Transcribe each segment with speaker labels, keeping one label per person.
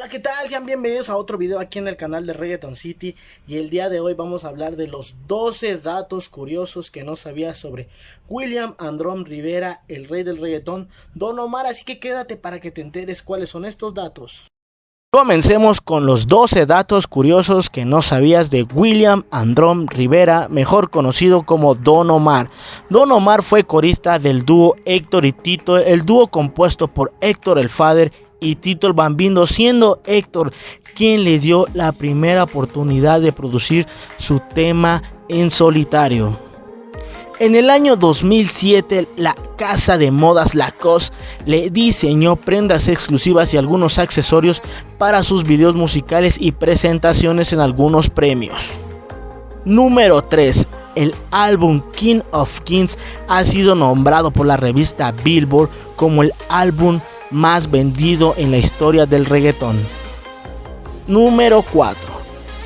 Speaker 1: Hola, ¿qué tal? Sean bienvenidos a otro video aquí en el canal de Reggaeton City y el día de hoy vamos a hablar de los 12 datos curiosos que no sabías sobre William Androm Rivera, el rey del reggaetón, Don Omar, así que quédate para que te enteres cuáles son estos datos. Comencemos con los 12 datos curiosos que no sabías de William Androm Rivera, mejor conocido como Don Omar. Don Omar fue corista del dúo Héctor y Tito, el dúo compuesto por Héctor el Father y Tito el Bambino, siendo Héctor quien le dio la primera oportunidad de producir su tema en solitario. En el año 2007, la casa de modas Lacoste le diseñó prendas exclusivas y algunos accesorios para sus videos musicales y presentaciones en algunos premios. Número 3. El álbum King of Kings ha sido nombrado por la revista Billboard como el álbum más vendido en la historia del reggaetón. Número 4.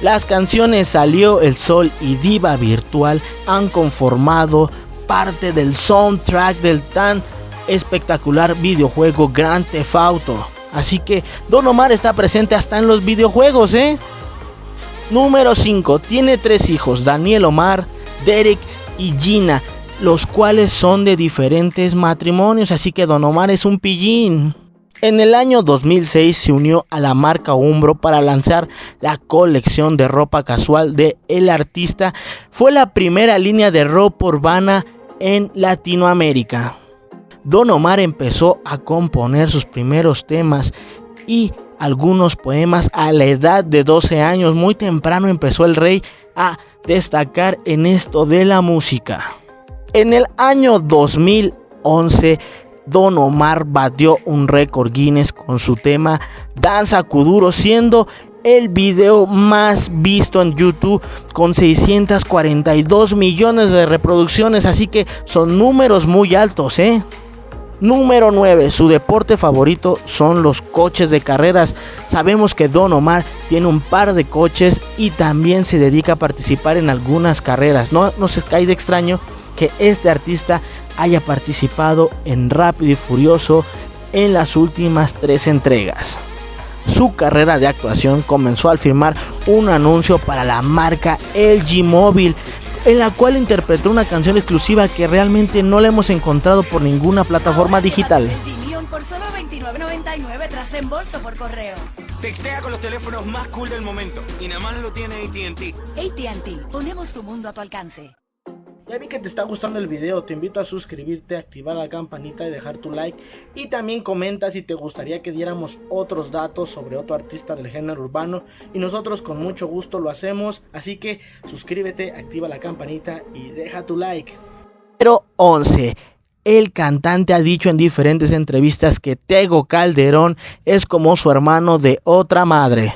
Speaker 1: Las canciones Salió el Sol y Diva Virtual han conformado parte del soundtrack del tan espectacular videojuego Grand Theft Auto. Así que Don Omar está presente hasta en los videojuegos, ¿eh? Número 5. Tiene tres hijos, Daniel Omar, Derek y Gina los cuales son de diferentes matrimonios, así que Don Omar es un pillín. En el año 2006 se unió a la marca Umbro para lanzar la colección de ropa casual de el artista. Fue la primera línea de ropa urbana en Latinoamérica. Don Omar empezó a componer sus primeros temas y algunos poemas a la edad de 12 años. Muy temprano empezó el rey a destacar en esto de la música. En el año 2011, Don Omar batió un récord Guinness con su tema Danza Kuduro, siendo el video más visto en YouTube con 642 millones de reproducciones, así que son números muy altos, ¿eh? Número 9. Su deporte favorito son los coches de carreras. Sabemos que Don Omar tiene un par de coches y también se dedica a participar en algunas carreras. No, no se cae de extraño que este artista haya participado en Rápido y Furioso en las últimas tres entregas. Su carrera de actuación comenzó al firmar un anuncio para la marca LG Mobile, en la cual interpretó una canción exclusiva que realmente no la hemos encontrado por ninguna plataforma digital.
Speaker 2: Por solo $29.99 tras embolso por correo.
Speaker 3: Textea con los teléfonos más cool del momento y nada más lo tiene ATT.
Speaker 2: ATT, ponemos tu mundo a tu alcance.
Speaker 1: Ya vi que te está gustando el video, te invito a suscribirte, activar la campanita y dejar tu like. Y también comenta si te gustaría que diéramos otros datos sobre otro artista del género urbano. Y nosotros con mucho gusto lo hacemos. Así que suscríbete, activa la campanita y deja tu like. Número 11. El cantante ha dicho en diferentes entrevistas que Tego Calderón es como su hermano de otra madre.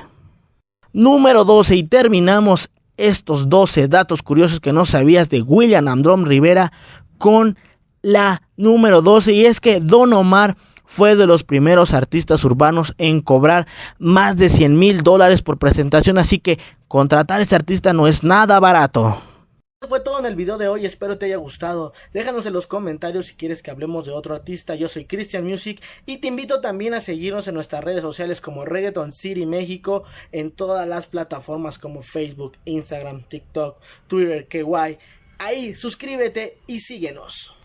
Speaker 1: Número 12 y terminamos estos 12 datos curiosos que no sabías de William Androm Rivera con la número 12 y es que Don Omar fue de los primeros artistas urbanos en cobrar más de 100 mil dólares por presentación, así que contratar a este artista no es nada barato. Fue todo en el video de hoy, espero te haya gustado. Déjanos en los comentarios si quieres que hablemos de otro artista. Yo soy Christian Music y te invito también a seguirnos en nuestras redes sociales como Reggaeton City México en todas las plataformas como Facebook, Instagram, TikTok, Twitter, guay. Ahí suscríbete y síguenos.